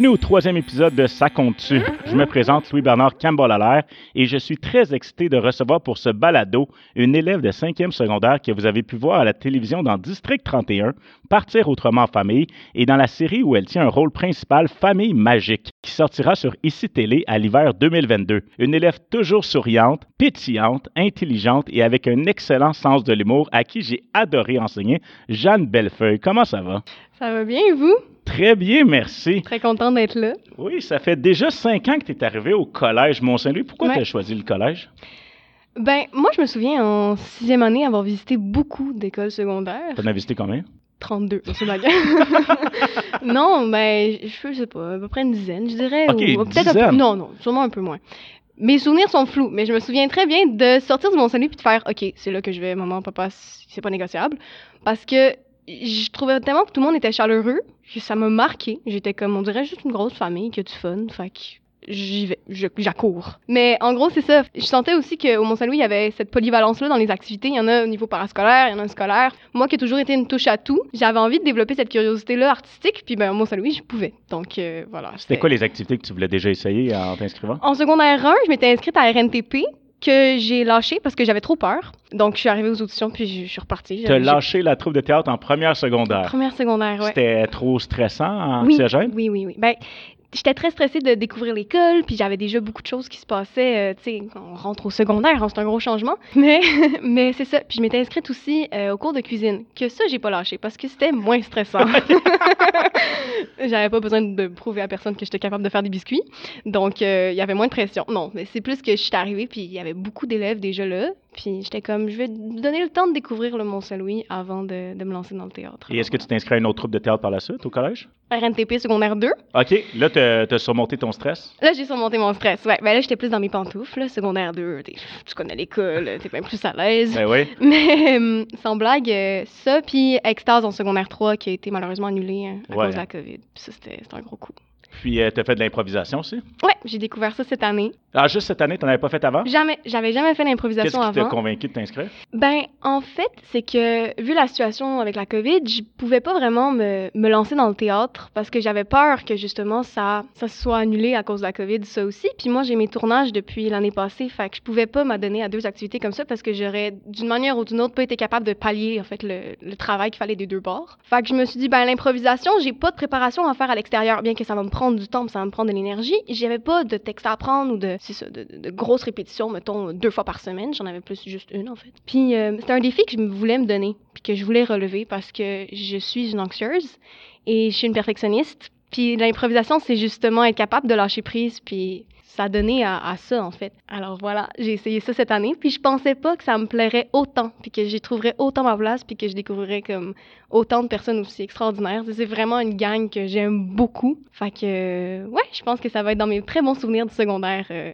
Bienvenue au troisième épisode de Ça compte-tu. Je me présente Louis-Bernard Campbell et je suis très excité de recevoir pour ce balado une élève de 5e secondaire que vous avez pu voir à la télévision dans District 31, Partir autrement en famille et dans la série où elle tient un rôle principal Famille magique qui sortira sur ICI Télé à l'hiver 2022. Une élève toujours souriante, pétillante, intelligente et avec un excellent sens de l'humour à qui j'ai adoré enseigner, Jeanne Bellefeuille. Comment ça va? Ça va bien et vous? Très bien, merci. Très contente d'être là. Oui, ça fait déjà cinq ans que tu es arrivé au collège Mont-Saint-Louis. Pourquoi Ouais. tu as choisi le collège? Ben, moi, je me souviens en sixième année avoir visité beaucoup d'écoles secondaires. Tu en as visité combien? 32, c'est gueule. non, ben, je sais pas, à peu près une dizaine, je dirais. Ok, ou peut-être un peu. Non, non, sûrement un peu moins. Mes souvenirs sont flous, mais je me souviens très bien de sortir de mon salut puis de faire OK, c'est là que je vais, maman, papa, c'est pas négociable. Parce que je trouvais tellement que tout le monde était chaleureux que ça m'a marqué. J'étais comme, on dirait juste une grosse famille qui a du fun. Fait que j'y vais, j'accours. Mais en gros, c'est ça. Je sentais aussi qu'au Mont-Saint-Louis, il y avait cette polyvalence-là dans les activités. Il y en a au niveau parascolaire, il y en a scolaire. Moi qui ai toujours été une touche à tout, j'avais envie de développer cette curiosité-là artistique. Puis ben, au Mont-Saint-Louis, je pouvais. Donc euh, voilà. C'était quoi les activités que tu voulais déjà essayer en t'inscrivant? En secondaire 1, je m'étais inscrite à RNTP que j'ai lâché parce que j'avais trop peur. Donc je suis arrivée aux auditions puis je, je suis repartie. Tu as lâché la troupe de théâtre en première secondaire. Première secondaire, ouais. C'était trop stressant, Oui, anxiogène? oui, oui, oui. Ben, j'étais très stressée de découvrir l'école, puis j'avais déjà beaucoup de choses qui se passaient. euh, tu sais, on rentre au secondaire, hein, c'est un gros changement. Mais, mais c'est ça. Puis je m'étais inscrite aussi euh, au cours de cuisine, que ça, j'ai pas lâché parce que c'était moins stressant. j'avais pas besoin de prouver à personne que j'étais capable de faire des biscuits. Donc, euh, il y avait moins de pression. Non, mais c'est plus que je suis arrivée, puis il y avait beaucoup d'élèves déjà là. Puis j'étais comme, je vais donner le temps de découvrir le Mont-Saint-Louis avant de, de me lancer dans le théâtre. Et est-ce que tu t'es inscrit à une autre troupe de théâtre par la suite au collège? RNTP secondaire 2. OK, là, tu as surmonté ton stress? Là, j'ai surmonté mon stress. Ouais, ben là, j'étais plus dans mes pantoufles. là. Secondaire 2, t'es- tu connais l'école, t'es bien plus à l'aise. Ben oui. Mais euh, sans blague, euh, ça, puis Extase en secondaire 3 qui a été malheureusement annulé hein, à Ouais. cause de la COVID. Puis ça, c'était un gros coup. Puis, tu as fait de l'improvisation aussi? Ouais, j'ai découvert ça cette année. Ah, juste cette année, tu n'en avais pas fait avant? Jamais, j'avais jamais fait Qu'est-ce d'improvisation qui t'a avant. convaincu de t'inscrire? Ben, en fait, c'est que vu la situation avec la COVID, je pouvais pas vraiment me, me lancer dans le théâtre parce que j'avais peur que justement ça, ça se soit annulé à cause de la COVID, ça aussi. Puis moi, j'ai mes tournages depuis l'année passée, fait que je pouvais pas m'adonner à deux activités comme ça parce que j'aurais d'une manière ou d'une autre pas été capable de pallier en fait le, le travail qu'il fallait des deux bords. Fait que je me suis dit, ben l'improvisation, j'ai pas de préparation à faire à l'extérieur, bien que ça va me prendre du temps, ça va me prendre de l'énergie. J'avais pas de texte à apprendre ou de, ça, de, de- grosses répétitions, mettons deux fois par semaine. J'en avais plus juste une en fait. Puis euh, c'était un défi que je voulais me donner, puis que je voulais relever parce que je suis une anxieuse et je suis une perfectionniste. Puis l'improvisation, c'est justement être capable de lâcher prise, puis ça donné à, ça, en fait. Alors voilà, j'ai essayé ça cette année, puis je pensais pas que ça me plairait autant, puis que j'y trouverais autant ma place, puis que je découvrirais comme autant de personnes aussi extraordinaires. C'est vraiment une gang que j'aime beaucoup. Fait que, ouais, je pense que ça va être dans mes très bons souvenirs du secondaire, euh,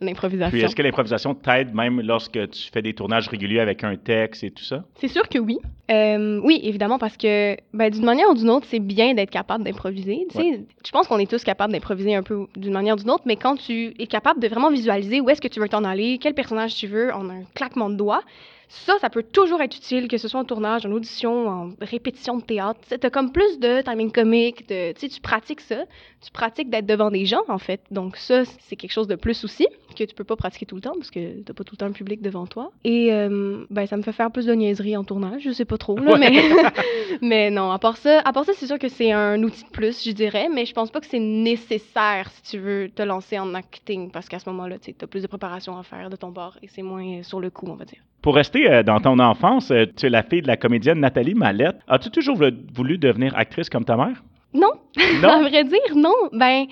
l'improvisation. Puis, est-ce que l'improvisation t'aide même lorsque tu fais des tournages réguliers avec un texte et tout ça? C'est sûr que oui. Euh, oui, évidemment, parce que ben, d'une manière ou d'une autre, c'est bien d'être capable d'improviser. Tu sais, Je pense qu'on est tous capables d'improviser un peu d'une manière ou d'une autre, mais quand tu es capable de vraiment visualiser où est-ce que tu veux t'en aller, quel personnage tu veux en un claquement de doigts, ça, ça peut toujours être utile, que ce soit en tournage, en audition, en répétition de théâtre. Tu as comme plus de timing comique, de, tu pratiques ça. Tu pratiques d'être devant des gens, en fait. Donc ça, c'est quelque chose de plus aussi, que tu peux pas pratiquer tout le temps, parce que t'as pas tout le temps un public devant toi. Et euh, ben, ça me fait faire plus de niaiseries en tournage, je sais pas trop, là, Ouais. mais... mais non, à part ça, à part ça, c'est sûr que c'est un outil de plus, je dirais, mais je pense pas que c'est nécessaire si tu veux te lancer en acting, parce qu'à ce moment-là, tu as plus de préparation à faire de ton bord, et c'est moins sur le coup, on va dire. Pour rester euh, dans ton enfance, euh, tu es la fille de la comédienne Nathalie Mallette. As-tu toujours voulu- devenir actrice comme ta mère? Non, à Non? vrai dire, non. Ben,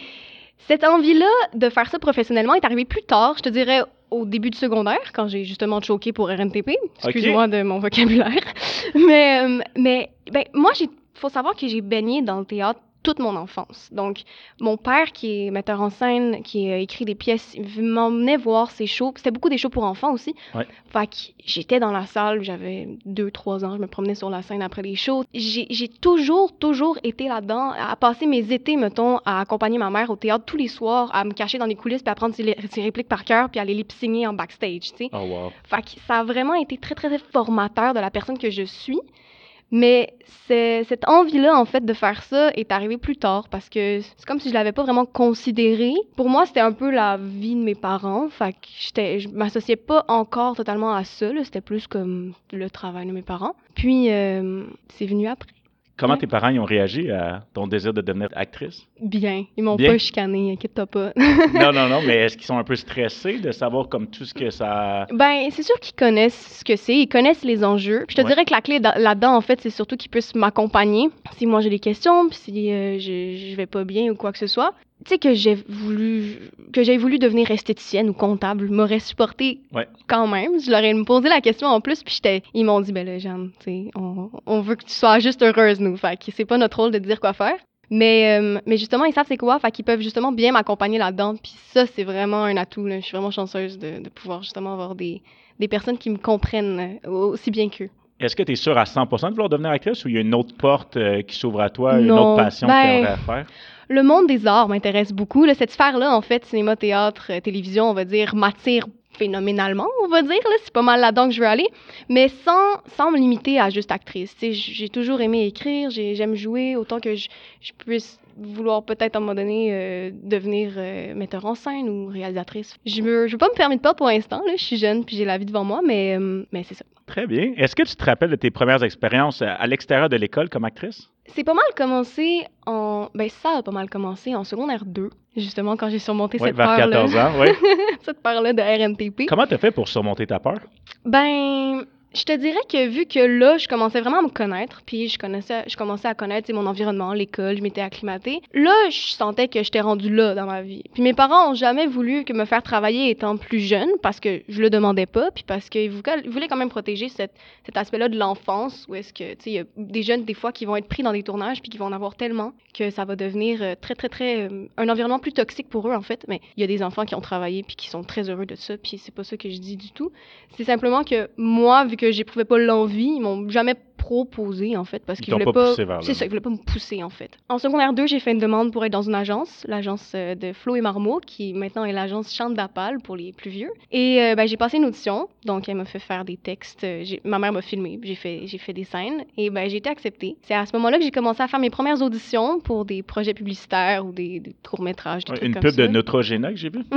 cette envie-là de faire ça professionnellement est arrivée plus tard, je te dirais au début du secondaire, quand j'ai justement choqué pour RNTP. Excuse-moi de mon vocabulaire. mais, euh, mais ben, moi, il faut savoir que j'ai baigné dans le théâtre toute mon enfance. Donc, mon père, qui est metteur en scène, qui a écrit des pièces, il m'emmenait voir ses shows. C'était beaucoup des shows pour enfants aussi. Ouais. Fait que j'étais dans la salle, j'avais deux, trois ans, je me promenais sur la scène après les shows. J'ai toujours, toujours été là-dedans, à passer mes étés, mettons, à accompagner ma mère au théâtre tous les soirs, à me cacher dans les coulisses, puis à prendre ses, ses répliques par cœur, puis à les lip-signer en backstage, tu sais. Oh, wow. Fait que ça a vraiment été très, très, très formateur de la personne que je suis. Mais cette envie-là, en fait, de faire ça est arrivée plus tard parce que c'est comme si je l'avais pas vraiment considéré. Pour moi, c'était un peu la vie de mes parents. Fait que je m'associais pas encore totalement à ça. C'était plus comme le travail de mes parents. Puis, euh, c'est venu après. Comment Ouais. tes parents y ont réagi à ton désir de devenir actrice? Bien. Ils m'ont pas chicané, inquiète-toi pas. non, non, non, mais est-ce qu'ils sont un peu stressés de savoir comme tout ce que ça... Ben, c'est sûr qu'ils connaissent ce que c'est, ils connaissent les enjeux. Puis je te Ouais. dirais que la clé da- là-dedans, en fait, c'est surtout qu'ils puissent m'accompagner si moi j'ai des questions, puis si euh, je, je vais pas bien ou quoi que ce soit. Tu sais que j'ai voulu que j'ai voulu devenir esthéticienne ou comptable m'aurait supporté Ouais. quand même. Je leur ai posé la question en plus, puis ils m'ont dit ben là, Jeanne, tu sais, on, on veut que tu sois juste heureuse nous, fait que c'est pas notre rôle de te dire quoi faire. Mais, euh, mais justement, ils savent c'est quoi, fait qu'ils peuvent justement bien m'accompagner là-dedans. Puis ça, c'est vraiment un atout. Là. Je suis vraiment chanceuse de, de pouvoir justement avoir des, des personnes qui me comprennent euh, aussi bien qu'eux. Est-ce que tu es sûr à 100% de vouloir devenir actrice ou il y a une autre porte euh, qui s'ouvre à toi, une autre passion que ben- tu aimerais faire? Le monde des arts m'intéresse beaucoup. Là, cette sphère-là, en fait, cinéma, théâtre, euh, télévision, on va dire, m'attire phénoménalement, on va dire. Là, c'est pas mal là-dedans que je veux aller. Mais sans, sans me limiter à juste actrice. J'ai toujours aimé écrire, j'ai- j'aime jouer, autant que je, je puisse vouloir peut-être à un moment donné euh, devenir euh, metteur en scène ou réalisatrice. Je je veux pas me permettre pas pour l'instant. Là, je suis jeune puis j'ai la vie devant moi, mais, euh, mais c'est ça. Très bien. Est-ce que tu te rappelles de tes premières expériences à l'extérieur de l'école comme actrice? C'est pas mal commencé en. Ben, ça a pas mal commencé en secondaire 2, justement, quand j'ai surmonté Oui, cette vers peur-là. 14 ans, oui. cette peur-là de RNTP. Comment tu as fait pour surmonter ta peur? Ben, je te dirais que vu que là, je commençais vraiment à me connaître, puis je connaissais, je commençais à connaître mon environnement, l'école, je m'étais acclimatée. Là, je sentais que j'étais rendue là dans ma vie. Puis mes parents ont jamais voulu que me faire travailler étant plus jeune parce que je le demandais pas, puis parce qu'ils voulaient, quand même protéger cet aspect-là de l'enfance où est-ce que, tu sais, il y a des jeunes des fois qui vont être pris dans des tournages puis qui vont en avoir tellement que ça va devenir euh, très, très, très euh, un environnement plus toxique pour eux en fait. Mais il y a des enfants qui ont travaillé puis qui sont très heureux de ça, puis c'est pas ça que je dis du tout. C'est simplement que moi, vu que j'éprouvais pas l'envie, ils m'ont jamais proposé en fait parce Ils qu'ils voulaient pas pas. C'est ça, ils voulaient pas me pousser en fait. En secondaire 2, j'ai fait une demande pour être dans une agence, l'agence euh, de Flo et Marmot, qui maintenant est l'agence Chante d'Apal pour les plus vieux. Et euh, ben, j'ai passé une audition, donc elle m'a fait faire des textes. euh, Ma mère m'a filmé, j'ai fait, j'ai fait des scènes et ben, j'ai été acceptée. C'est à ce moment-là que j'ai commencé à faire mes premières auditions pour des projets publicitaires ou des, des courts-métrages, des Ouais, trucs Une comme pub ça. de Neutrogena que j'ai vue?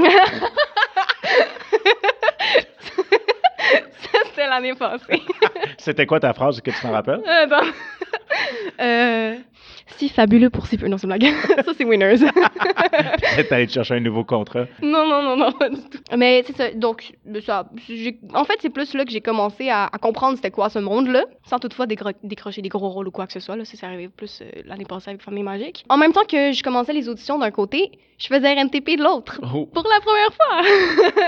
L'année passée. C'était quoi ta phrase que tu t'en rappelles? Euh. Euh, si fabuleux pour si peu. Non, c'est blague. ça, c'est Winners. Peut-être allé te chercher un nouveau contrat. non, non, non, non, pas du tout. Mais c'est ça. Donc, ça, en fait, c'est plus là que j'ai commencé à, à comprendre c'était quoi ce monde-là, sans toutefois décro- décrocher des gros rôles ou quoi que ce soit. Là. Ça, c'est arrivé plus euh, l'année passée avec Famille Magique. En même temps que je commençais les auditions d'un côté, je faisais RNTP de l'autre. Oh, Pour la première fois!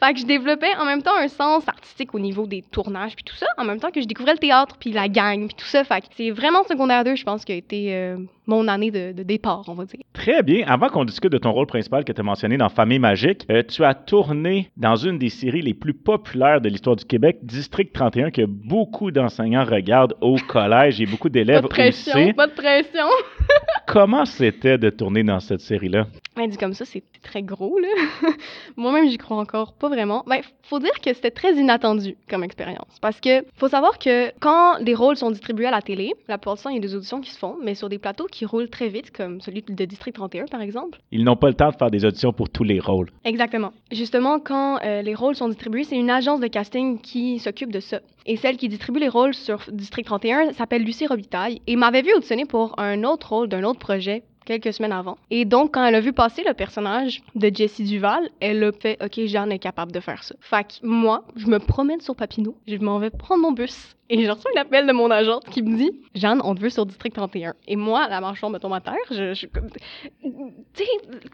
fait que je développais en même temps un sens artistique au niveau des tournages puis tout ça, en même temps que je découvrais le théâtre puis la gang puis tout ça. Fait que c'est vraiment secondaire 2, je pense, qui a été euh, mon année de, de départ, on va dire. Très bien. Avant qu'on discute de ton rôle principal que tu as mentionné dans Famille Magique, euh, tu as tourné dans une des séries les plus populaires de l'histoire du Québec, District 31, que beaucoup d'enseignants regardent au collège et beaucoup Pas d'élèves de pression, aussi. pas de pression! Comment c'était de tourner dans cette série-là? Ben, dit comme ça, c'est très gros, là. Moi-même, j'y crois encore pas vraiment. Ben, faut dire que c'était très inattendu comme expérience. Parce que, faut savoir que quand des rôles sont distribués à la télé, la plupart du temps, il y a des auditions qui se font, mais sur des plateaux qui roulent très vite, comme celui de District 31, par exemple. Ils n'ont pas le temps de faire des auditions pour tous les rôles. Exactement. Justement, quand euh, les rôles sont distribués, c'est une agence de casting qui s'occupe de ça. Et celle qui distribue les rôles sur District 31 s'appelle Lucie Robitaille et m'avait vu auditionner pour un autre rôle d'un autre projet quelques semaines avant. Et donc, quand elle a vu passer le personnage de Jessie Duval, elle a fait « Ok, Jeanne est capable de faire ça. » Fait que moi, je me promène sur Papineau, je m'en vais prendre mon bus Et je reçois un appel de mon agente qui me dit Jeanne, on te veut sur District 31. Et moi, la marchand me tombe à terre. Je, je, comme- tu sais,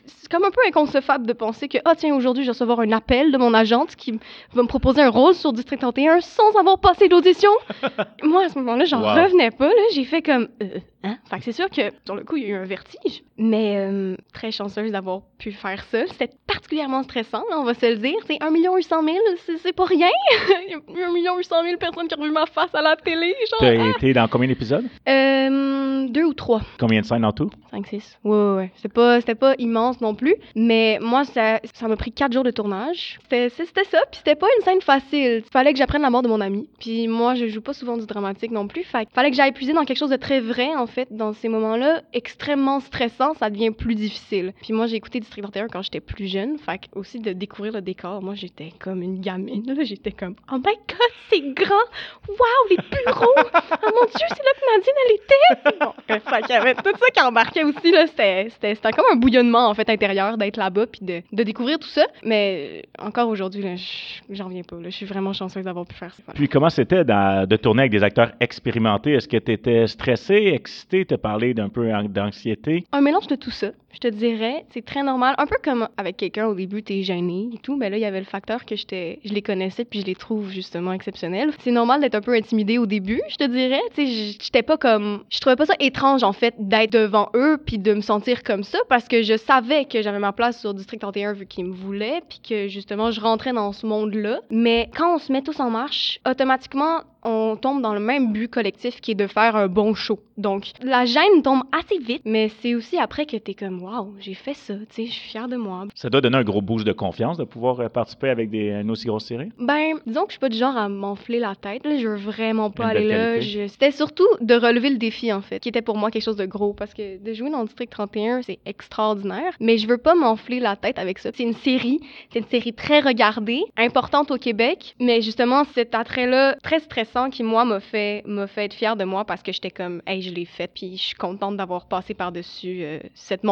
c'est comme un peu inconcevable de penser que, ah, tiens, aujourd'hui, je vais recevoir un appel de mon agente qui va me proposer un rôle sur District 31 sans avoir passé l'audition. moi, à ce moment-là, j'en Wow. revenais pas. là. J'ai fait comme, euh, hein? Fait que c'est sûr que, sur le coup, il y a eu un vertige. Mais euh, très chanceuse d'avoir pu faire ça. C'était particulièrement stressant, on va se le dire. C'est 1 800 000, c'est pas rien. il y a 1 800 000 personnes qui ont vu ma face à la télé. T'as été dans combien d'épisodes? euh, deux ou trois. Combien de scènes en tout? 5, 6. Ouais, ouais, ouais. C'était pas, immense non plus. Mais moi, ça ça m'a pris quatre jours de tournage. C'était ça. Puis c'était pas une scène facile. Fallait que j'apprenne la mort de mon ami. Puis moi, je joue pas souvent du dramatique non plus. Fait fallait que j'aille puiser dans quelque chose de très vrai, en fait, dans ces moments-là. Extrêmement stressant, ça devient plus difficile. Puis moi, j'ai écouté District 31 quand j'étais plus jeune. Fait que aussi de découvrir le décor. Moi, j'étais comme une gamine. Là, j'étais comme, oh my god, c'est grand. Waouh, les bureaux. oh mon dieu, c'est là que Nadine, elle était. Bon, fait qu'il y avait tout ça qui embarquait aussi, là. C'était, comme un bouillonnement, en fait, intérieur d'être là-bas puis de, de découvrir tout ça. Mais encore aujourd'hui, là, je- j'en reviens pas, là. Je suis vraiment chanceuse d'avoir pu faire ça. Voilà. Puis comment c'était de tourner avec des acteurs expérimentés? Est-ce que tu étais stressé, excité? Tu parlé d'un peu an- d'anxiété? Un mélange de tout ça, je te dirais. C'est très normal. Un peu comme avec quelqu'un, au début, t'es gêné et tout. Mais là, il y avait le facteur que je les connaissais puis je les trouve justement exceptionnels. C'est normal d'être un peu intimidé au début, je te dirais. Tu sais, j'étais pas comme. Je trouvais pas ça étrange, en fait, d'être devant eux puis de me sentir comme ça parce que je savais que j'avais ma place sur District 31 vu qu'ils me voulaient puis que justement, je rentrais dans ce monde-là. Mais quand on se met tous en marche, automatiquement, on tombe dans le même but collectif qui est de faire un bon show. Donc, la gêne tombe assez vite, mais c'est aussi après que t'es comme, waouh, j'ai fait ça, tu sais, je suis fière de moi. Ça doit donner un gros boost de confiance de pouvoir euh, participer avec des, une aussi grosse série? Ben, disons que je suis pas du genre à m'enfler la tête, là, je veux vraiment pas aller là. Je- C'était surtout de relever le défi, en fait, qui était pour moi quelque chose de gros, parce que de jouer dans le District 31, c'est extraordinaire, mais je veux pas m'enfler la tête avec ça. C'est une série, c'est une série très regardée, importante au Québec, mais justement, cet attrait-là, très stressant, qui, moi, m'a fait, m'a fait être fière de moi parce que j'étais comme, hey, je l'ai fait, puis je suis contente d'avoir passé par-dessus euh, cette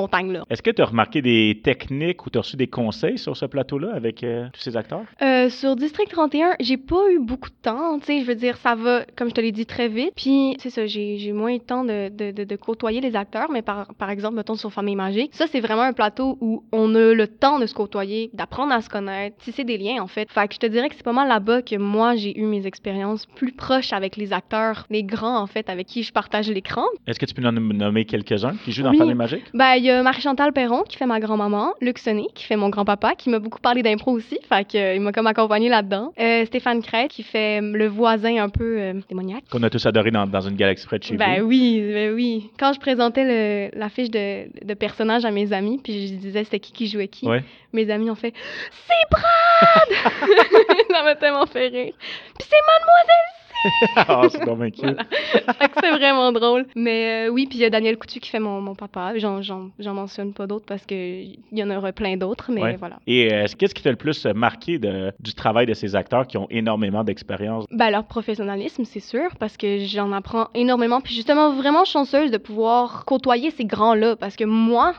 Est-ce que tu as remarqué des techniques ou tu as reçu des conseils sur ce plateau-là avec euh, tous ces acteurs? Euh, sur District 31, j'ai pas eu beaucoup de temps, tu sais, je veux dire, ça va, comme je te l'ai dit, très vite. Puis, c'est ça, j'ai moins eu de temps de, de, de, de côtoyer les acteurs, mais par, par exemple, mettons sur Famille Magique, ça, c'est vraiment un plateau où on a le temps de se côtoyer, d'apprendre à se connaître, tisser des liens, en fait. Fait que je te dirais que c'est pas mal là-bas que moi, j'ai eu mes expériences plus proches avec les acteurs, les grands, en fait, avec qui je partage l'écran. Est-ce que tu peux nous nom- nommer quelques-uns qui jouent dans Oui. Famille Magique? Ben, il y a Marie-Chantal Perron qui fait ma grand-maman, Luc Sonné qui fait mon grand-papa, qui m'a beaucoup parlé d'impro aussi, fait que, euh, il m'a comme accompagné là-dedans. Euh, Stéphane Crête qui fait euh, le voisin un peu euh, démoniaque. Qu'on a tous adoré dans, dans une galaxie près de chez Ben vous. oui, ben oui. Quand je présentais le- la fiche de, de personnages à mes amis, puis je disais c'était qui qui jouait qui, Ouais. mes amis ont fait « C'est Brad! » Ça m'a tellement fait rire. Puis c'est Mademoiselle Ah, c'est cute. C'est vraiment drôle. Mais euh, oui, puis il y a Daniel Coutu qui fait mon, mon papa. J'en, j'en, j'en mentionne pas d'autres parce qu'il y en aura plein d'autres, mais Ouais. voilà. Et euh, qu'est-ce qui t'a le plus marqué de- du travail de ces acteurs qui ont énormément d'expérience? Ben, leur professionnalisme, c'est sûr, parce que j'en apprends énormément. Puis justement, vraiment chanceuse de pouvoir côtoyer ces grands-là. Parce que moi,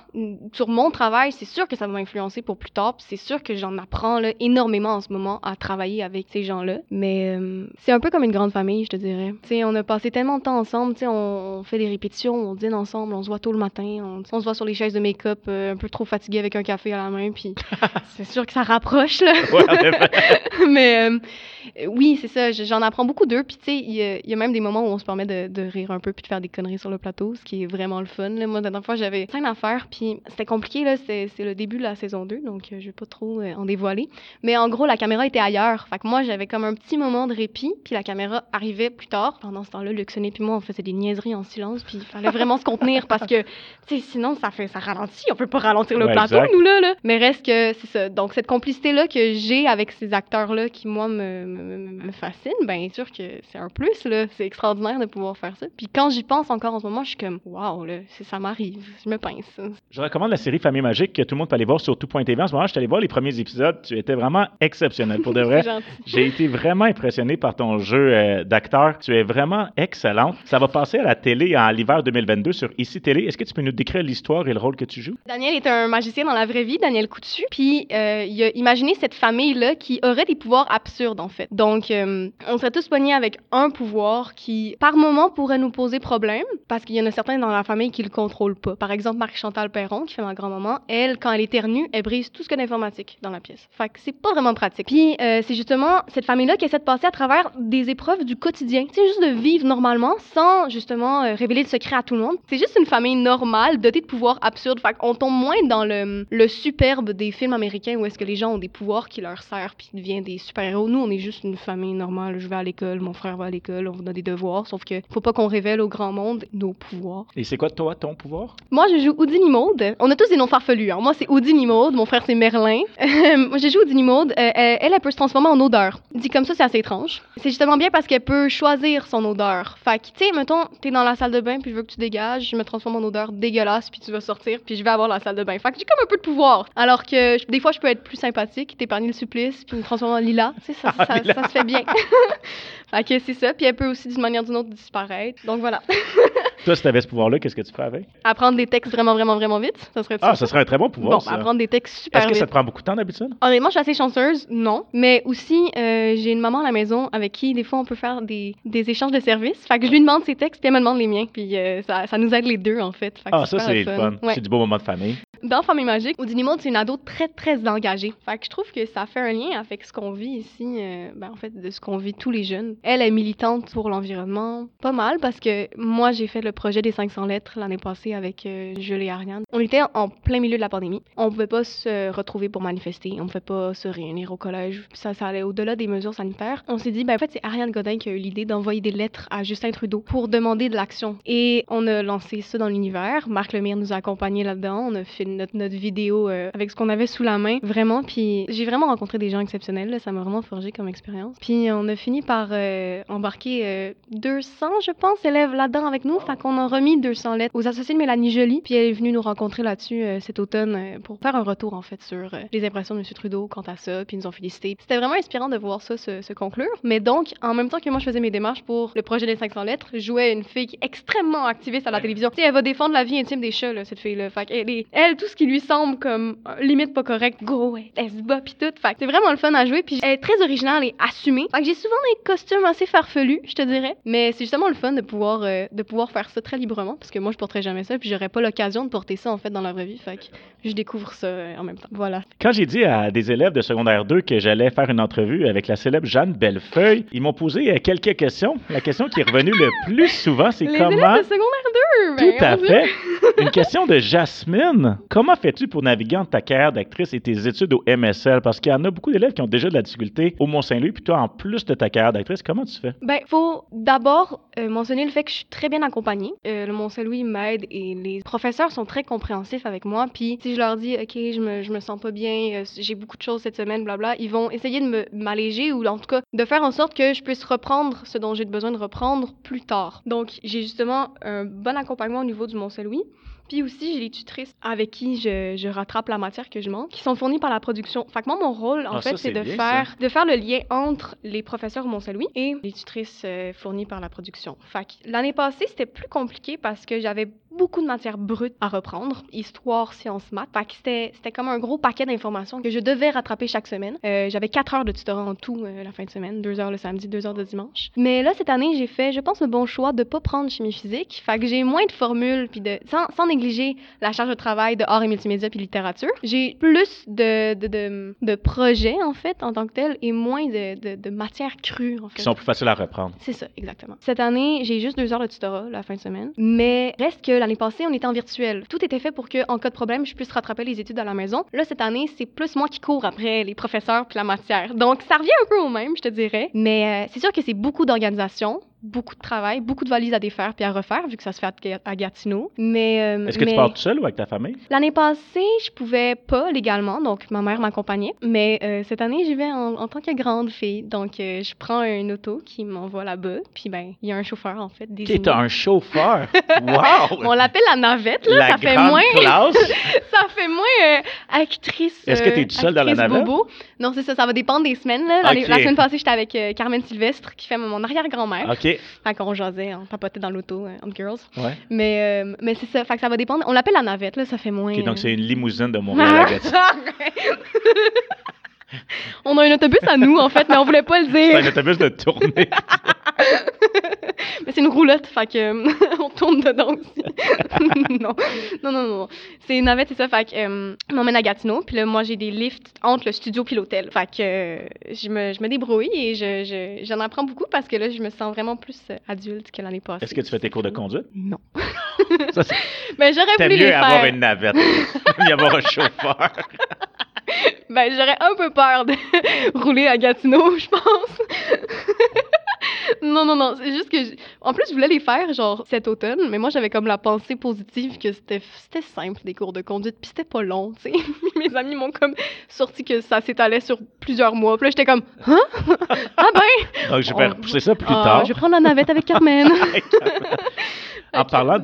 sur mon travail, c'est sûr que ça va m'influencer pour plus tard. Puis c'est sûr que j'en apprends là, énormément en ce moment à travailler avec ces gens-là. Mais euh, c'est un peu comme une grande famille, je te dirais. On a passé tellement de temps ensemble. Tu sais, on, on fait des répétitions, on dîne ensemble, on se voit tôt le matin. On, on se voit sur les chaises de make-up, euh, un peu trop fatigué avec un café à la main. Puis c'est sûr que ça rapproche, là. Ouais. Mais euh, oui, c'est ça. J'en apprends beaucoup d'eux. Puis, tu sais, il y, a- il y a même des moments où on se permet de, de rire un peu puis de faire des conneries sur le plateau, ce qui est vraiment le fun. Là. Moi, la dernière fois, j'avais cinq affaires. Puis, c'était compliqué. là. C'est le début de la saison 2, donc euh, je vais pas trop euh, en dévoiler. Mais en gros, la caméra était ailleurs. Fait que moi, j'avais comme un petit moment de répit. Puis, la caméra arrivait plus tard. Pendant ce temps-là, Luc Sonnet puis moi, on faisait des niaiseries en silence. Puis, il fallait vraiment se contenir parce que, tu sais, sinon, ça fait ça ralentit. On peut pas ralentir le Ouais, plateau, exact. nous, là, là. Mais reste que, c'est ça. Donc, cette complicité-là que j'ai avec ces acteurs-là qui, moi, me, me, me- fascinent, bien sûr que c'est un plus, là. C'est extraordinaire de pouvoir faire ça. Puis quand j'y pense encore en ce moment, je suis comme, waouh, là, ça m'arrive. Je me pince. Je recommande la série Famille Magique que tout le monde peut aller voir sur tout.tv. En ce moment, je suis allé voir les premiers épisodes. Tu étais vraiment exceptionnel. Pour de vrai, j'ai été vraiment impressionné par ton jeu. Euh, euh, d'acteur. Tu es vraiment excellente. Ça va passer à la télé en l'hiver 2022 sur Ici Télé. Est-ce que tu peux nous décrire l'histoire et le rôle que tu joues? Daniel est un magicien dans la vraie vie, Daniel Coutu. Puis euh, il a imaginé cette famille-là qui aurait des pouvoirs absurdes, en fait. Donc, euh, on serait tous poignés avec un pouvoir qui, par moment, pourrait nous poser problème parce qu'il y en a certains dans la famille qui le contrôlent pas. Par exemple, Marie-Chantal Perron, qui fait ma grand-maman, elle, quand elle éternue, elle brise tout ce que d'informatique dans la pièce. Fait que c'est pas vraiment pratique. Puis c'est justement cette famille-là qui essaie de passer à travers des épreuves du quotidien. C'est juste de vivre normalement sans justement euh, révéler le secret à tout le monde. C'est juste une famille normale, dotée de pouvoirs absurdes. Fait qu'on tombe moins dans le, le superbe des films américains où est-ce que les gens ont des pouvoirs qui leur servent puis deviennent des super-héros. Nous, on est juste une famille normale. Je vais à l'école, mon frère va à l'école, on a des devoirs. Sauf que faut pas qu'on révèle au grand monde nos pouvoirs. Et c'est quoi, toi, ton pouvoir? Moi, je joue Houdini Maude. On a tous des noms farfelus. Hein. Moi, c'est Houdini Maude. Mon frère, c'est Merlin. Moi, je joue Houdini Maude. Euh, elle, elle peut se transformer en odeur. Dit comme ça, c'est assez étrange. C'est justement bien parce qu'elle peut choisir son odeur. Fait que, tu sais, mettons, t'es dans la salle de bain puis je veux que tu dégages. Je me transforme en odeur dégueulasse puis tu vas sortir puis je vais avoir la salle de bain. Fait que j'ai comme un peu de pouvoir. Alors que je- des fois, je peux être plus sympathique, t'épargner le supplice puis me transformer en lilas. Tu sais, ça, Ah, ça se fait bien. fait que c'est ça. Puis elle peut aussi, d'une manière ou d'une autre, disparaître. Donc voilà. Toi, si tu avais ce pouvoir-là, qu'est-ce que tu ferais avec? Apprendre des textes vraiment, vraiment, vraiment vite. Ça serait Ah, ça serait un très bon pouvoir, Bon, ça. apprendre des textes super Est-ce que ça te prend beaucoup de temps d'habitude? Honnêtement, je suis assez chanceuse, non. Mais aussi, euh, j'ai une maman à la maison avec qui, des fois, on peut faire des, des échanges de services. Fait que je lui demande ses textes, puis elle me demande les miens. Puis euh, ça, ça nous aide les deux, en fait. Ah, ça, c'est le fun. Ouais. C'est du beau moment de famille. Dans Famille Magique, Houdini Maud, c'est une ado très, très engagée. Fait que je trouve que ça fait un lien avec ce qu'on vit ici, euh, ben, en fait, de ce qu'on vit tous les jeunes. Elle est militante pour l'environnement, pas mal, parce que moi, j'ai fait le projet des 500 lettres l'année passée avec euh, Jules et Ariane. On était en plein milieu de la pandémie. On pouvait pas se retrouver pour manifester, on pouvait pas se réunir au collège. Ça, ça allait au-delà des mesures sanitaires. On s'est dit, ben, en fait, c'est Ariane Godin qui a eu l'idée d'envoyer des lettres à Justin Trudeau pour demander de l'action. Et on a lancé ça dans l'univers. Marc Lemire nous a accompagnés là-dedans. On a fait notre, notre vidéo euh, avec ce qu'on avait sous la main, vraiment. Puis j'ai vraiment rencontré des gens exceptionnels. là. Ça m'a vraiment forgé comme expérience. Puis on a fini par euh, embarquer euh, 200, je pense, élèves là-dedans avec nous. Fait qu'on a remis 200 lettres aux associés de Mélanie Joly. Puis elle est venue nous rencontrer là-dessus euh, cet automne euh, pour faire un retour, en fait, sur euh, les impressions de M. Trudeau quant à ça. Puis ils nous ont félicité. C'était vraiment inspirant de voir ça se, se conclure. Mais donc, en même temps que moi, je faisais mes démarches pour le projet des 500 lettres, je jouais une fille extrêmement activiste à la télévision. Tu sais, elle va défendre la vie intime des chats, là, cette fille-là. Fait qu'elle est, elle, tout ce qui lui semble comme euh, limite pas correct, go, elle, elle se bat pis tout. Fait c'est vraiment le fun à jouer. Puis elle est très originale et assumée. Fait que j'ai souvent des costumes assez farfelus, je te dirais. Mais c'est justement le fun de pouvoir, euh, de pouvoir faire ça très librement. Parce que moi, je porterais jamais ça. Puis j'aurais pas l'occasion de porter ça, en fait, dans la vraie vie. Fait que je découvre ça euh, en même temps. Voilà. Quand j'ai dit à des élèves de secondaire 2 que j'allais faire une entrevue avec la célèbre Jeanne Bellefeuille, ils m'ont posé quelques questions. La question qui est revenue le plus souvent, c'est comment... élèves de secondaire 2! ben, Tout à fait. Une question de Jasmine. Comment fais-tu pour naviguer entre ta carrière d'actrice et tes études au MSL? Parce qu'il y en a beaucoup d'élèves qui ont déjà de la difficulté au Mont-Saint-Louis, puis toi, en plus de ta carrière d'actrice, comment tu fais? Ben, faut d'abord euh, mentionner le fait que je suis très bien accompagnée. Euh, le Mont-Saint-Louis m'aide et les professeurs sont très compréhensifs avec moi. Puis si je leur dis, OK, je me, je me sens pas bien, euh, j'ai beaucoup de choses cette semaine, blabla, ils vont essayer de m'alléger ou en tout cas de faire en sorte que je puisse reprendre ce dont j'ai besoin de reprendre plus tard. Donc, j'ai justement un bon accompagnement au niveau du Mont-Saint-Louis. Puis aussi, j'ai les tutrices avec qui je, je rattrape la matière que je manque, qui sont fournies par la production. Fait que moi, mon rôle, en Ah, fait, c'est de bien, faire, de faire le lien entre les professeurs Mont-Saint-Louis et les tutrices euh, fournies par la production. Fait que l'année passée, c'était plus compliqué parce que j'avais beaucoup de matière brute à reprendre, histoire, sciences, maths. Fait que c'était, c'était comme un gros paquet d'informations que je devais rattraper chaque semaine. Euh, j'avais quatre heures de tutorat en tout euh, la fin de semaine, deux heures le samedi, deux heures le dimanche. Mais là, cette année, j'ai fait, je pense, le bon choix de pas prendre chimie physique. Fait que j'ai moins de formules, puis de, sans, sans négliger la charge de travail de art et multimédia puis littérature. J'ai plus de, de, de, de projets, en fait, en tant que tel, et moins de, de, de matière crue, en fait. Qui sont plus faciles à reprendre. C'est ça, exactement. Cette année, j'ai juste deux heures de tutorat la fin de semaine. Mais reste que l'année passée, on était en virtuel. Tout était fait pour que, en cas de problème, je puisse rattraper les études à la maison. Là, cette année, c'est plus moi qui cours après les professeurs puis la matière. Donc, ça revient un peu au même, je te dirais. Mais euh, c'est sûr que c'est beaucoup d'organisation, beaucoup de travail, beaucoup de valises à défaire puis à refaire, vu que ça se fait à, Ga- à Gatineau. Mais, euh, Est-ce que mais- tu pars tout seul ou avec ta famille? L'année passée, je pouvais pas légalement, donc ma mère m'accompagnait. Mais euh, cette année, j'y vais en, en tant que grande fille. Donc, euh, je prends un auto qui m'envoie là-bas. Puis, ben, il y a un chauffeur, en fait, Qui est un chauffeur? Wow! On l'appelle la navette, là. La ça fait moins... ça fait moins actrice. Est-ce que t'es euh, toute seule dans la navette? bobo. Non, c'est ça, ça va dépendre des semaines. Là. La semaine passée, j'étais avec Carmen Sylvestre, qui fait mon arrière-grand-mère. OK. Fait qu'on jasait, on papotait dans l'auto, euh, entre girls. Ouais. Mais, euh, mais c'est ça, fait que ça va dépendre. On l'appelle la navette, là, ça fait moins. OK, donc c'est une limousine de Montréal à Gatineau. on a un autobus à nous, en fait, mais on voulait pas le C'est un dire. autobus de tournée. mais c'est une roulotte, fait que euh, on tourne dedans aussi. non, non, non, non. C'est une navette, c'est ça, fait que euh, on m'emmène à Gatineau, puis là, moi, j'ai des lifts entre le studio puis l'hôtel. Fait que euh, je, me, je me débrouille et je, je- j'en apprends beaucoup parce que là, je me sens vraiment plus euh, adulte que l'année passée. Est-ce que tu fais tes cours de conduite? Non. Ça, Mais j'aurais voulu mieux les avoir faire. une navette. Mieux avoir un chauffeur. Ben, j'aurais un peu peur de rouler à Gatineau, je pense. non, non, non, c'est juste que... En plus, je voulais les faire, genre, cet automne, mais moi, j'avais comme la pensée positive que c'était simple, des cours de conduite, puis c'était pas long, tu sais. Mes amis m'ont comme sorti que ça s'étalait sur plusieurs mois. Puis là, j'étais comme, hein? ah ben! Donc, je vais On- repousser ça plus Ah, tard. je vais prendre la navette avec Carmen. En parlant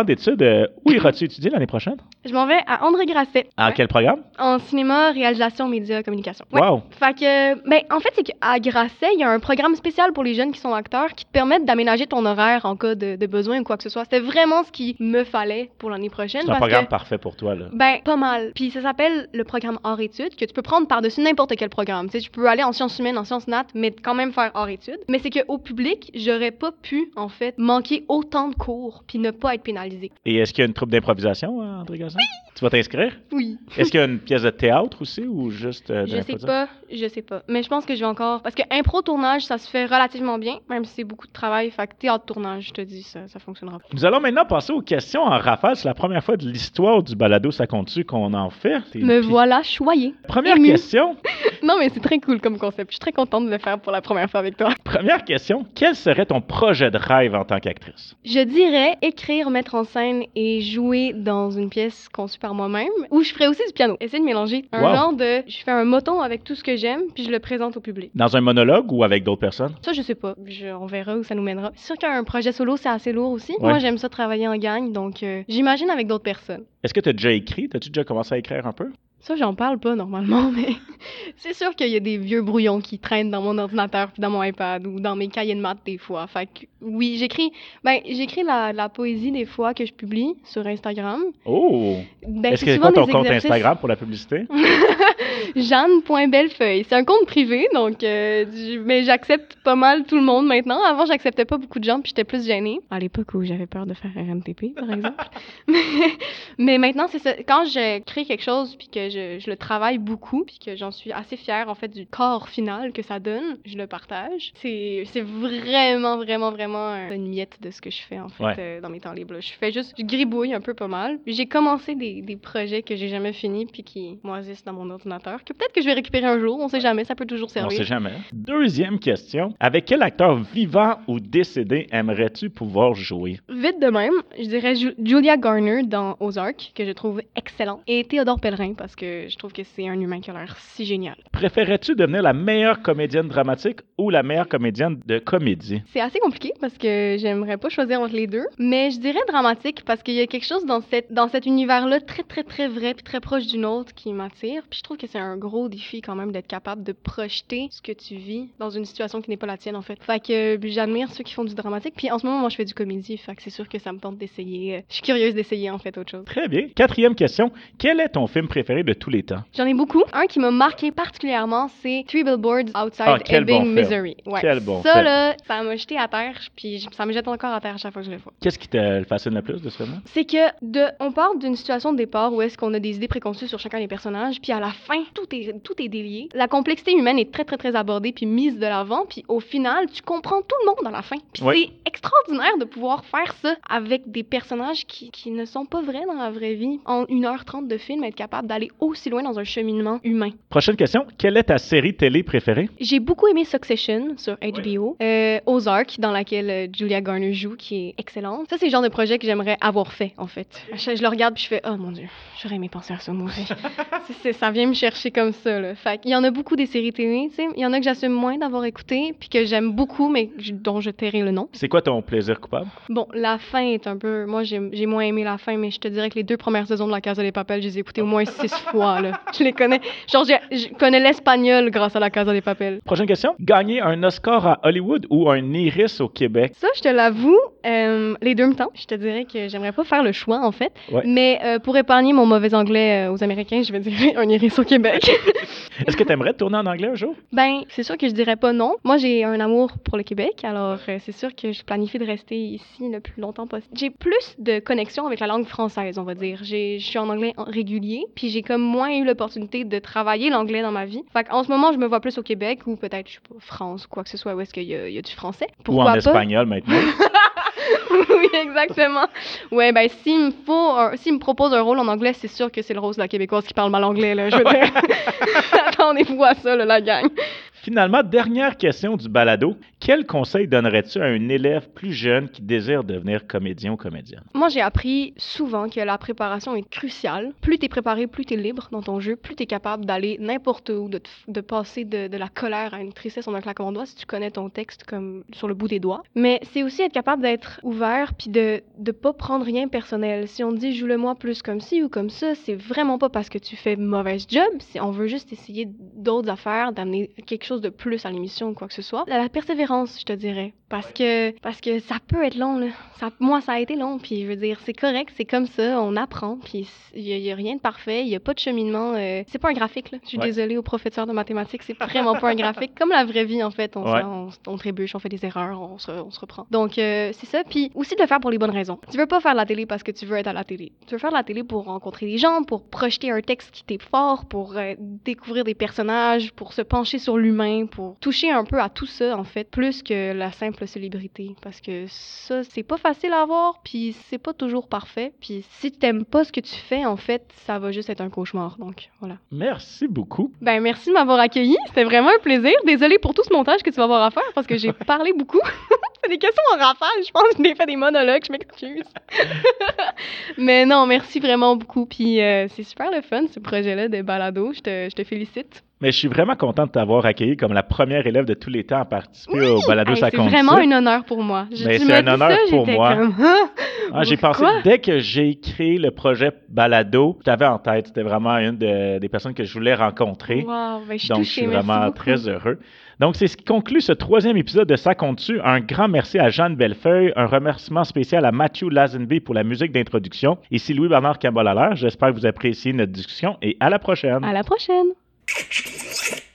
en d'études, euh, où iras-tu étudier l'année prochaine? Je m'en vais à André Grasset. En Ouais. quel programme? En cinéma, réalisation, médias, communication. Ouais. Wow! Fait que, ben, en fait, c'est qu'à Grasset, il y a un programme spécial pour les jeunes qui sont acteurs qui te permettent d'aménager ton horaire en cas de, de besoin ou quoi que ce soit. C'était vraiment ce qu'il me fallait pour l'année prochaine. C'est un programme que, parfait pour toi, là. ben, pas mal. Puis ça s'appelle le programme hors-études, que tu peux prendre par-dessus n'importe quel programme. Tu sais, tu peux aller en sciences humaines, en sciences nat, mais quand même faire hors-études. Mais c'est qu'au public, j'aurais pas pu, en fait, manquer autant de cours puis ne pas être pénalisé. Et est-ce qu'il y a une troupe d'improvisation, euh, André Gasson? Tu vas t'inscrire? Oui. Est-ce qu'il y a une pièce de théâtre aussi ou juste euh, de Je sais pas, je sais pas. Mais je pense que je vais encore. Parce que impro tournage, ça se fait relativement bien, même si c'est beaucoup de travail. Fait que théâtre tournage, je te dis, ça, ça fonctionnera pas. Nous allons maintenant passer aux questions en rafale. C'est la première fois de l'histoire du balado Ça compte-tu qu'on en fait? Me voilà choyée. Première émue. question. Non, mais c'est très cool comme concept. Je suis très contente de le faire pour la première fois avec toi. Première question. Quel serait ton projet de rêve en tant qu'actrice? Je dirais écrire, mettre en scène et jouer dans une pièce conçue par moi-même. Ou je ferais aussi du piano. Essayer de mélanger un Wow. genre de. Je fais un moton avec tout ce que j'aime, puis je le présente au public. Dans un monologue ou avec d'autres personnes? Ça, je sais pas. Je- on verra où ça nous mènera. C'est sûr qu'un projet solo, c'est assez lourd aussi. Ouais. Moi, j'aime ça travailler en gang, donc euh, j'imagine avec d'autres personnes. Est-ce que tu as déjà écrit? As-tu déjà commencé à écrire un peu? Ça, j'en parle pas normalement, mais c'est sûr qu'il y a des vieux brouillons qui traînent dans mon ordinateur puis dans mon iPad ou dans mes cahiers de maths des fois. Fait que oui, j'écris ben j'écris la, la poésie des fois que je publie sur Instagram. Oh! Ben, Est-ce que c'est quoi ton compte exercices- Instagram pour la publicité? Jeanne.bellefeuille. C'est un compte privé, donc euh, mais j'accepte pas mal tout le monde maintenant. Avant, j'acceptais pas beaucoup de gens, puis j'étais plus gênée. À l'époque où j'avais peur de faire RMTP, par exemple. mais, mais maintenant, c'est ça. Quand je crée quelque chose, puis que je, je le travaille beaucoup, puis que j'en suis assez fière, en fait, du corps final que ça donne, je le partage. C'est vraiment, vraiment, vraiment un- une miette de ce que je fais, en fait, Ouais. euh, dans mes temps libres. Je fais juste, je gribouille un peu pas mal. J'ai commencé des, des projets que j'ai jamais finis, puis qui moisissent dans mon ordinateur, que peut-être que je vais récupérer un jour, on sait jamais, ça peut toujours On servir. sait jamais. Deuxième question. Avec quel acteur vivant ou décédé aimerais-tu pouvoir jouer? Vite de même, je dirais Ju- Julia Garner dans Ozark, que je trouve excellent, et Théodore Pellerin, parce que je trouve que c'est un humain qui a l'air si génial. Préférais-tu devenir la meilleure comédienne dramatique ou la meilleure comédienne de comédie? C'est assez compliqué parce que j'aimerais pas choisir entre les deux, mais je dirais dramatique parce qu'il y a quelque chose dans, cette, dans cet univers-là très, très, très vrai puis très proche d'une autre qui m'attire. Puis je trouve que c'est un gros défi quand même d'être capable de projeter ce que tu vis dans une situation qui n'est pas la tienne en fait. Fait que euh, j'admire ceux qui font du dramatique. Puis en ce moment, moi, je fais du comédie, fait que c'est sûr que ça me tente d'essayer. euh, Je suis curieuse d'essayer en fait autre chose. Très bien. Quatrième question. Quel est ton film préféré de tous les temps? J'en ai beaucoup. Un qui m'a marqué particulièrement, c'est Three Billboards Outside Ah, quel Ebbing, bon film. Missouri. Ouais. Quel bon ça film. là, ça m'a jeté à terre, puis ça me jette encore à terre à chaque fois que je le vois. Qu'est-ce qui te fascine le plus de ce film-là? C'est que de, on part d'une situation de départ où est-ce qu'on a des idées préconçues sur chacun des personnages, puis à la fin, tout est, tout est délié. La complexité humaine est très, très, très abordée, puis mise de l'avant, puis au final, tu comprends tout le monde à la fin. Puis c'est extraordinaire de pouvoir faire ça avec des personnages qui, qui ne sont pas vrais dans la vraie vie. En 1h30 de film, être capable d'aller aussi loin dans un cheminement humain. Prochaine question. Quelle est ta série télé préférée? J'ai beaucoup aimé Succession sur HBO, euh, Ozark dans laquelle euh, Julia Garner joue, qui est excellente. Ça, c'est le genre de projet que j'aimerais avoir fait, en fait. Je le regarde puis je fais, oh mon dieu, j'aurais aimé penser à ça moi aussi. Ça vient me chercher. comme ça, là. Fait qu'il y en a beaucoup des séries télé, tu sais. Il y en a que j'assume moins d'avoir écouté, puis que j'aime beaucoup, mais dont je tairai le nom. C'est quoi ton plaisir coupable? Bon, la fin est un peu. Moi, j'ai moins aimé la fin, mais je te dirais que les deux premières saisons de La Casa des Papel, je les ai écoutées au moins six fois, là. Je les connais. Genre, je connais l'espagnol grâce à La Casa des Papel. Prochaine question. Gagner un Oscar à Hollywood ou un Iris au Québec? Ça, je te l'avoue, euh, les deux me tentent. Je te dirais que j'aimerais pas faire le choix, en fait. Ouais. Mais euh, pour épargner mon mauvais anglais euh, aux Américains, je vais dire un iris au Québec. Est-ce que tu aimerais tourner en anglais un jour? ben, c'est sûr que je dirais pas non. Moi, j'ai un amour pour le Québec, alors c'est sûr que je planifie de rester ici le plus longtemps possible. J'ai plus de connexion avec la langue française, on va dire. Je suis en anglais régulier, puis j'ai comme moins eu l'opportunité de travailler l'anglais dans ma vie. Fait en ce moment, je me vois plus au Québec ou peut-être, je sais pas, France ou quoi que ce soit où est-ce qu'il y, a- il y a du français. ou Pourquoi en pas? espagnol maintenant? oui, exactement. Ouais, ben s'il me faut, s'il me propose un rôle en anglais, c'est sûr que c'est le rose de la québécoise qui parle mal anglais, là. Je veux dire. Attendez-vous à ça, là, la gang. Finalement, dernière question du balado. Quel conseil donnerais-tu à un élève plus jeune qui désire devenir comédien ou comédienne? Moi, j'ai appris souvent que la préparation est cruciale. Plus t'es préparé, plus t'es libre dans ton jeu, plus t'es capable d'aller n'importe où, de, passer de, la colère à une tristesse en un claquement de doigts si tu connais ton texte comme sur le bout des doigts. Mais c'est aussi être capable d'être ouvert puis de de pas prendre rien personnel. Si on te dit joue-le-moi plus comme ci ou comme ça, c'est vraiment pas parce que tu fais mauvaise job. On veut juste essayer d'autres affaires, d'amener quelque chose de plus à l'émission ou quoi que ce soit. La, la je te dirais, parce que parce que ça peut être long là. Ça, moi, ça a été long, puis je veux dire, c'est correct, c'est comme ça, on apprend, puis il y, a- rien de parfait, il y a pas de cheminement. euh, c'est pas un graphique là. Je suis Ouais. désolée aux professeurs de mathématiques, c'est vraiment pas un graphique. Comme la vraie vie en fait, on, Ouais. on trébuche, on fait des erreurs, on se, on se reprend. Donc euh, c'est ça, puis aussi de le faire pour les bonnes raisons. Tu veux pas faire de la télé parce que tu veux être à la télé. Tu veux faire de la télé pour rencontrer des gens, pour projeter un texte qui t'est fort, pour euh, découvrir des personnages, pour se pencher sur l'humain, pour toucher un peu à tout ça en fait, plus que la simple célébrité, parce que ça c'est pas facile à avoir, puis c'est pas toujours parfait, puis si t'aimes pas ce que tu fais en fait, ça va juste être un cauchemar. Donc voilà. Merci beaucoup. Ben merci de m'avoir accueilli, c'était vraiment un plaisir. Désolée pour tout ce montage que tu vas avoir à faire parce que j'ai parlé beaucoup. c'est des questions en rafale, je pense que j'ai fait des monologues, je m'excuse. Mais non, merci vraiment beaucoup. Puis euh, c'est super le fun ce projet-là de balado, je te, je te félicite. Mais je suis vraiment content de t'avoir accueilli comme la première élève de tous les temps à participer au balado Hey, c'est vraiment un honneur pour moi. Je, tu c'est un honneur ça, pour moi. comme, Ah! J'ai pensé, dès que j'ai créé le projet Balado, je t'avais en tête. C'était vraiment une de- des personnes que je voulais rencontrer. Wow, ben, je suis Donc, je suis vraiment très heureux. Donc, c'est ce qui conclut ce troisième épisode de Ça compte-tu. Un grand merci à Jeanne Bellefeuille, un remerciement spécial à Matthew Lazenby pour la musique d'introduction. Ici Louis-Bernard Campbell J'espère que vous appréciez notre discussion et à la prochaine. À la prochaine. すごい。